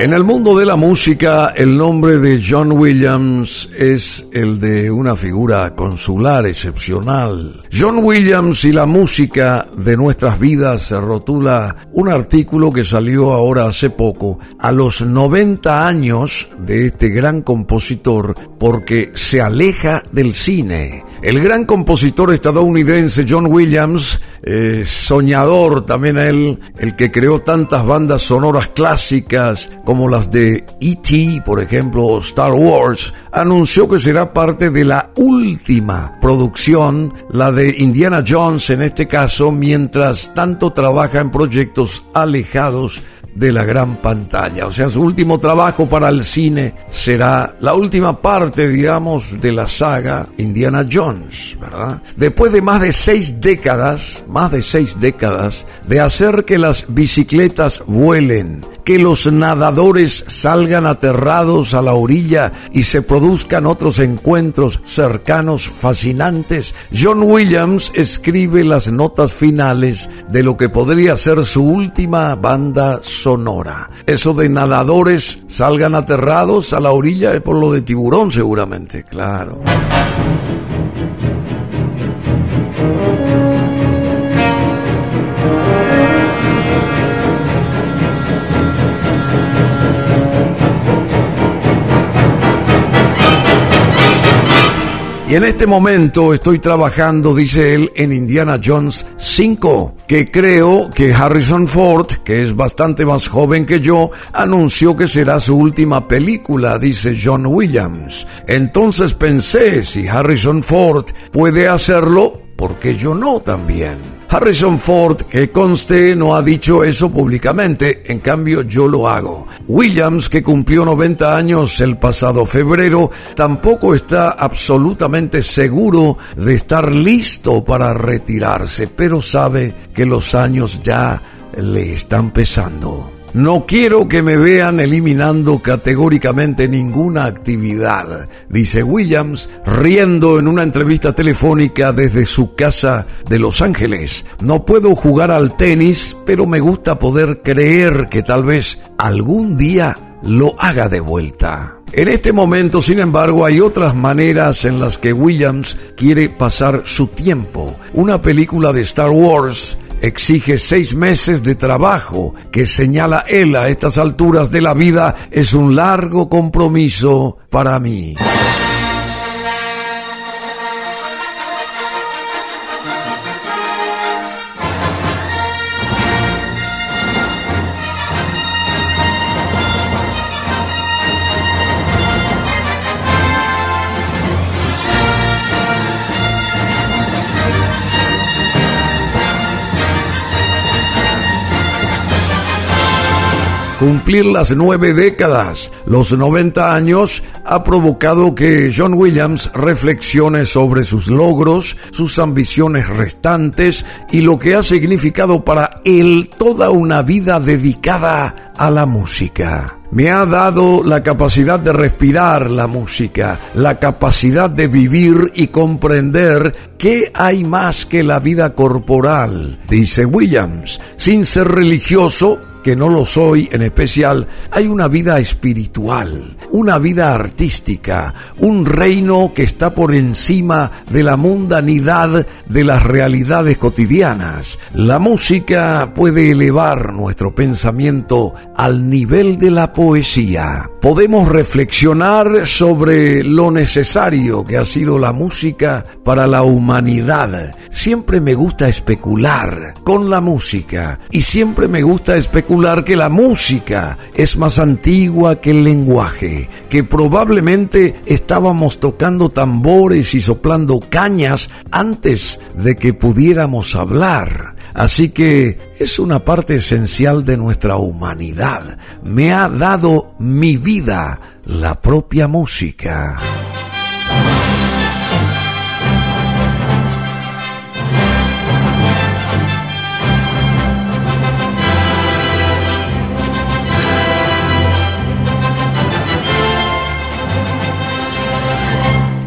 En el mundo de la música, el nombre de John Williams es el de una figura consular excepcional. John Williams y la música de nuestras vidas se rotula un artículo que salió ahora hace poco, a los 90 años de este gran compositor, porque se aleja del cine. El gran compositor estadounidense John Williams, eh, soñador también él, el que creó tantas bandas sonoras clásicas, como las de E.T., por ejemplo, Star Wars, anunció que será parte de la última producción, la de Indiana Jones en este caso, mientras tanto trabaja en proyectos alejados de la gran pantalla. O sea, su último trabajo para el cine será la última parte, digamos, de la saga Indiana Jones, ¿verdad? Después de más de seis décadas, más de seis décadas, de hacer que las bicicletas vuelen, que los nadadores salgan aterrados a la orilla y se produzcan otros encuentros cercanos fascinantes, John Williams escribe las notas finales de lo que podría ser su última banda sonora. Eso de nadadores salgan aterrados a la orilla es por lo de tiburón seguramente, claro. Y en este momento estoy trabajando, dice él, en Indiana Jones 5, que creo que Harrison Ford, que es bastante más joven que yo, anunció que será su última película, dice John Williams. Entonces pensé, si Harrison Ford puede hacerlo, ¿por qué yo no también? Harrison Ford, que conste, no ha dicho eso públicamente, en cambio yo lo hago. Williams, que cumplió 90 años el pasado febrero, tampoco está absolutamente seguro de estar listo para retirarse, pero sabe que los años ya le están pesando. No quiero que me vean eliminando categóricamente ninguna actividad, dice Williams, riendo en una entrevista telefónica desde su casa de Los Ángeles. No puedo jugar al tenis, pero me gusta poder creer que tal vez algún día lo haga de vuelta. En este momento, sin embargo, hay otras maneras en las que Williams quiere pasar su tiempo. Una película de Star Wars exige seis meses de trabajo que señala él a estas alturas de la vida es un largo compromiso para mí. Cumplir las nueve décadas, los 90 años, ha provocado que John Williams reflexione sobre sus logros, sus ambiciones restantes y lo que ha significado para él toda una vida dedicada a la música. Me ha dado la capacidad de respirar la música, la capacidad de vivir y comprender que hay más que la vida corporal, dice Williams. Sin ser religioso, que no lo soy en especial, hay una vida espiritual, una vida artística, un reino que está por encima de la mundanidad de las realidades cotidianas. La música puede elevar nuestro pensamiento al nivel de la poesía. Podemos reflexionar sobre lo necesario que ha sido la música para la humanidad. Siempre me gusta especular con la música y siempre me gusta especular que la música es más antigua que el lenguaje, que probablemente estábamos tocando tambores y soplando cañas antes de que pudiéramos hablar. Así que es una parte esencial de nuestra humanidad. Me ha dado mi vida la propia música.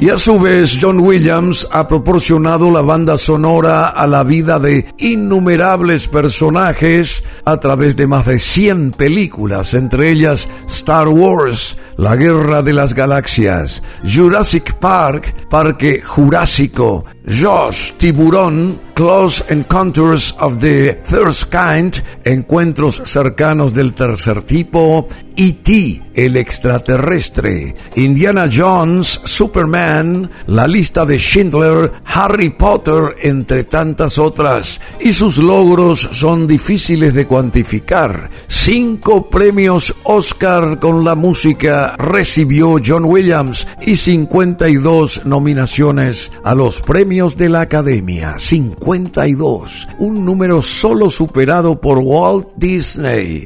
Y a su vez, John Williams ha proporcionado la banda sonora a la vida de innumerables personajes a través de más de 100 películas, entre ellas Star Wars, La Guerra de las Galaxias, Jurassic Park, Parque Jurásico, Josh, Tiburón, Close Encounters of the First Kind, Encuentros cercanos del tercer tipo, E.T., el extraterrestre, Indiana Jones, Superman, la lista de Schindler, Harry Potter, entre tantas otras, y sus logros son difíciles de cuantificar. Cinco premios Oscar con la música recibió John Williams y 52 nominaciones a los premios de la Academia. 52, un número solo superado por Walt Disney.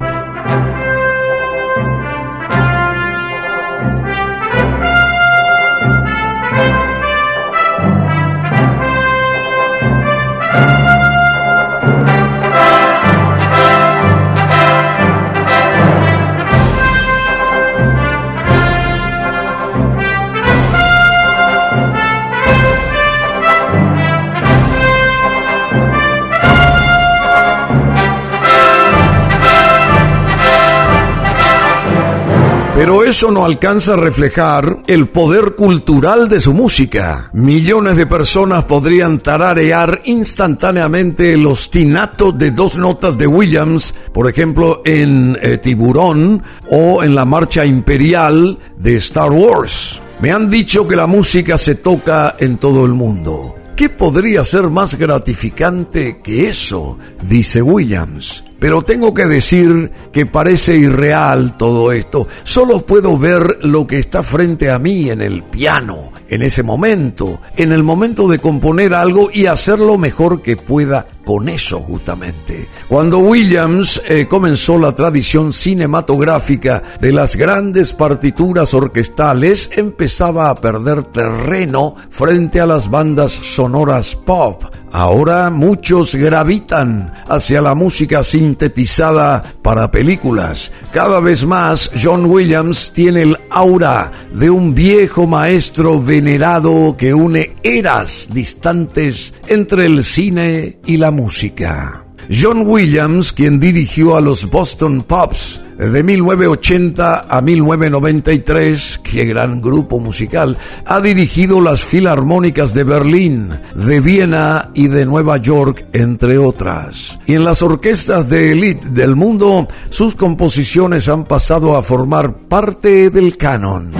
Eso no alcanza a reflejar el poder cultural de su música. Millones de personas podrían tararear instantáneamente los tinatos de dos notas de Williams, por ejemplo en eh, Tiburón o en la Marcha Imperial de Star Wars. Me han dicho que la música se toca en todo el mundo. ¿Qué podría ser más gratificante que eso? dice Williams. Pero tengo que decir que parece irreal todo esto. Solo puedo ver lo que está frente a mí en el piano, en ese momento, en el momento de componer algo y hacerlo mejor que pueda con eso justamente. Cuando Williams eh, comenzó la tradición cinematográfica de las grandes partituras orquestales, empezaba a perder terreno frente a las bandas sonoras pop. Ahora muchos gravitan hacia la música sintetizada para películas. Cada vez más John Williams tiene el aura de un viejo maestro venerado que une eras distantes entre el cine y la música. John Williams, quien dirigió a los Boston Pops de 1980 a 1993, qué gran grupo musical, ha dirigido las filarmónicas de Berlín, de Viena y de Nueva York, entre otras. Y en las orquestas de élite del mundo, sus composiciones han pasado a formar parte del canon.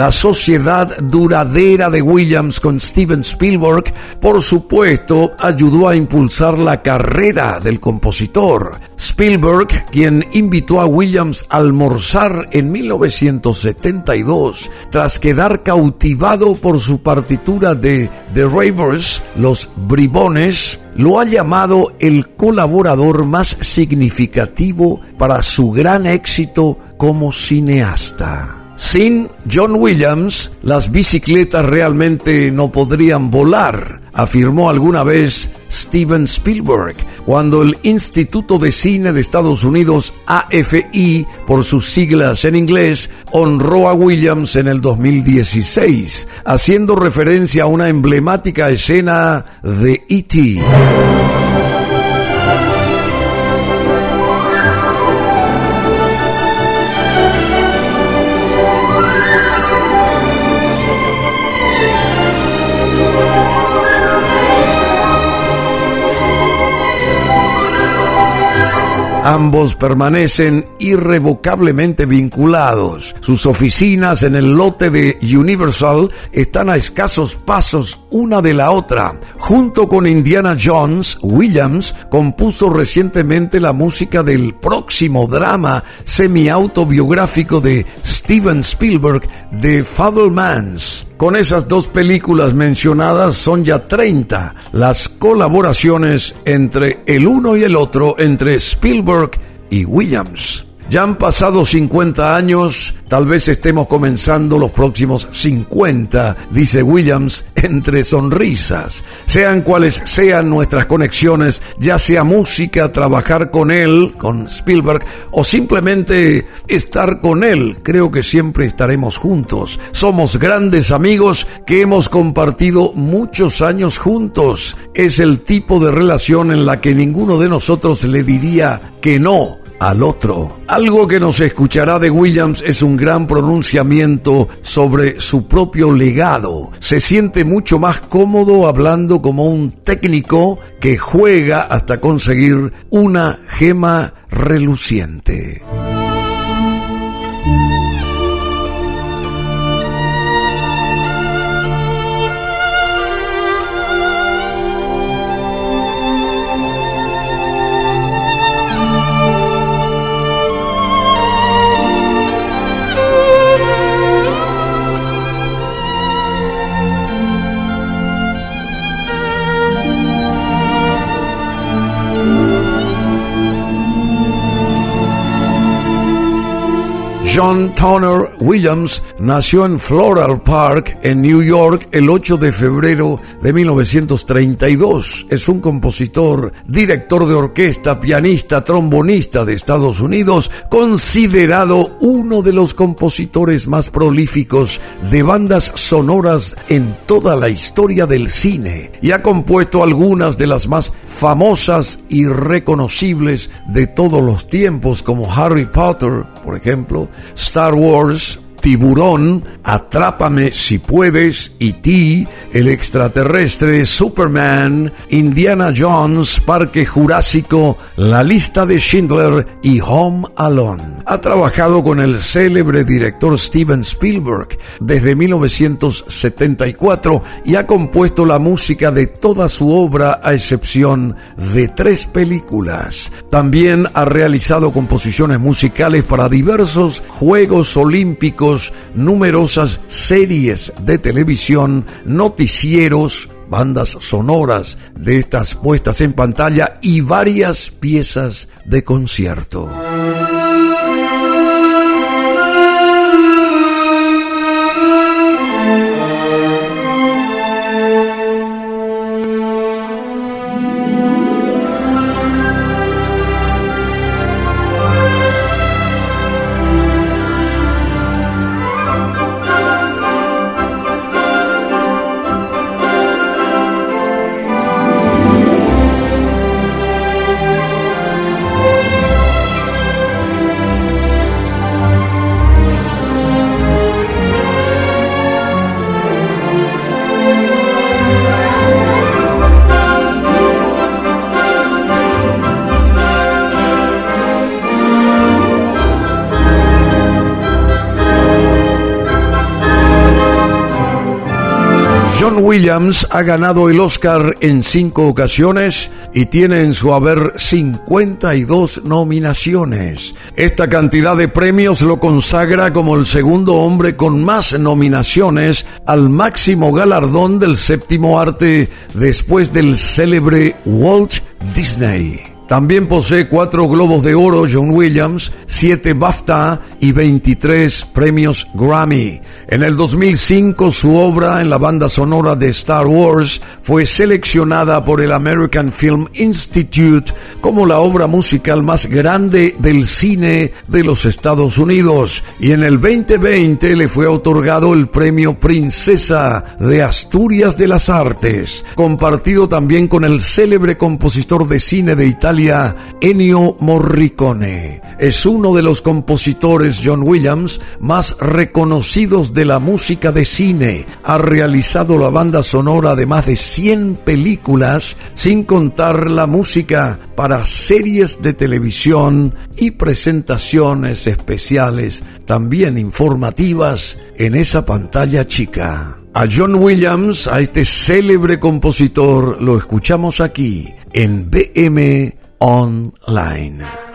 La sociedad duradera de Williams con Steven Spielberg, por supuesto, ayudó a impulsar la carrera del compositor. Spielberg, quien invitó a Williams a almorzar en 1972, tras quedar cautivado por su partitura de The Ravers, Los Bribones, lo ha llamado el colaborador más significativo para su gran éxito como cineasta. Sin John Williams, las bicicletas realmente no podrían volar, afirmó alguna vez Steven Spielberg, cuando el Instituto de Cine de Estados Unidos, AFI, por sus siglas en inglés, honró a Williams en el 2016, haciendo referencia a una emblemática escena de E.T. Ambos permanecen irrevocablemente vinculados. Sus oficinas en el lote de Universal están a escasos pasos una de la otra. Junto con Indiana Jones, Williams compuso recientemente la música del próximo drama semi-autobiográfico de Steven Spielberg, The Mans. Con esas dos películas mencionadas son ya 30 las colaboraciones entre el uno y el otro, entre Spielberg y Williams. Ya han pasado 50 años, tal vez estemos comenzando los próximos 50, dice Williams, entre sonrisas. Sean cuales sean nuestras conexiones, ya sea música, trabajar con él, con Spielberg, o simplemente estar con él, creo que siempre estaremos juntos. Somos grandes amigos que hemos compartido muchos años juntos. Es el tipo de relación en la que ninguno de nosotros le diría que no al otro. Algo que nos escuchará de Williams es un gran pronunciamiento sobre su propio legado. Se siente mucho más cómodo hablando como un técnico que juega hasta conseguir una gema reluciente. John Toner Williams nació en Floral Park, en New York, el 8 de febrero de 1932. Es un compositor, director de orquesta, pianista, trombonista de Estados Unidos, considerado uno de los compositores más prolíficos de bandas sonoras en toda la historia del cine y ha compuesto algunas de las más famosas y reconocibles de todos los tiempos como Harry Potter, por ejemplo, Star Wars, Tiburón, Atrápame si puedes, E.T., El extraterrestre, Superman, Indiana Jones, Parque Jurásico, La lista de Schindler y Home Alone. Ha trabajado con el célebre director Steven Spielberg desde 1974 y ha compuesto la música de toda su obra a excepción de tres películas. También ha realizado composiciones musicales para diversos Juegos Olímpicos numerosas series de televisión, noticieros, bandas sonoras de estas puestas en pantalla y varias piezas de concierto. Williams ha ganado el Oscar en cinco ocasiones y tiene en su haber 52 nominaciones. Esta cantidad de premios lo consagra como el segundo hombre con más nominaciones al máximo galardón del séptimo arte después del célebre Walt Disney. También posee cuatro Globos de Oro John Williams, siete BAFTA y 23 premios Grammy. En el 2005 su obra en la banda sonora de Star Wars fue seleccionada por el American Film Institute como la obra musical más grande del cine de los Estados Unidos y en el 2020 le fue otorgado el premio Princesa de Asturias de las Artes, compartido también con el célebre compositor de cine de Italia Ennio Morricone. Es uno de los compositores John Williams más reconocidos de la música de cine. Ha realizado la banda sonora de más de 100 películas, sin contar la música para series de televisión y presentaciones especiales, también informativas, en esa pantalla chica. A John Williams, a este célebre compositor, lo escuchamos aquí en BM Online.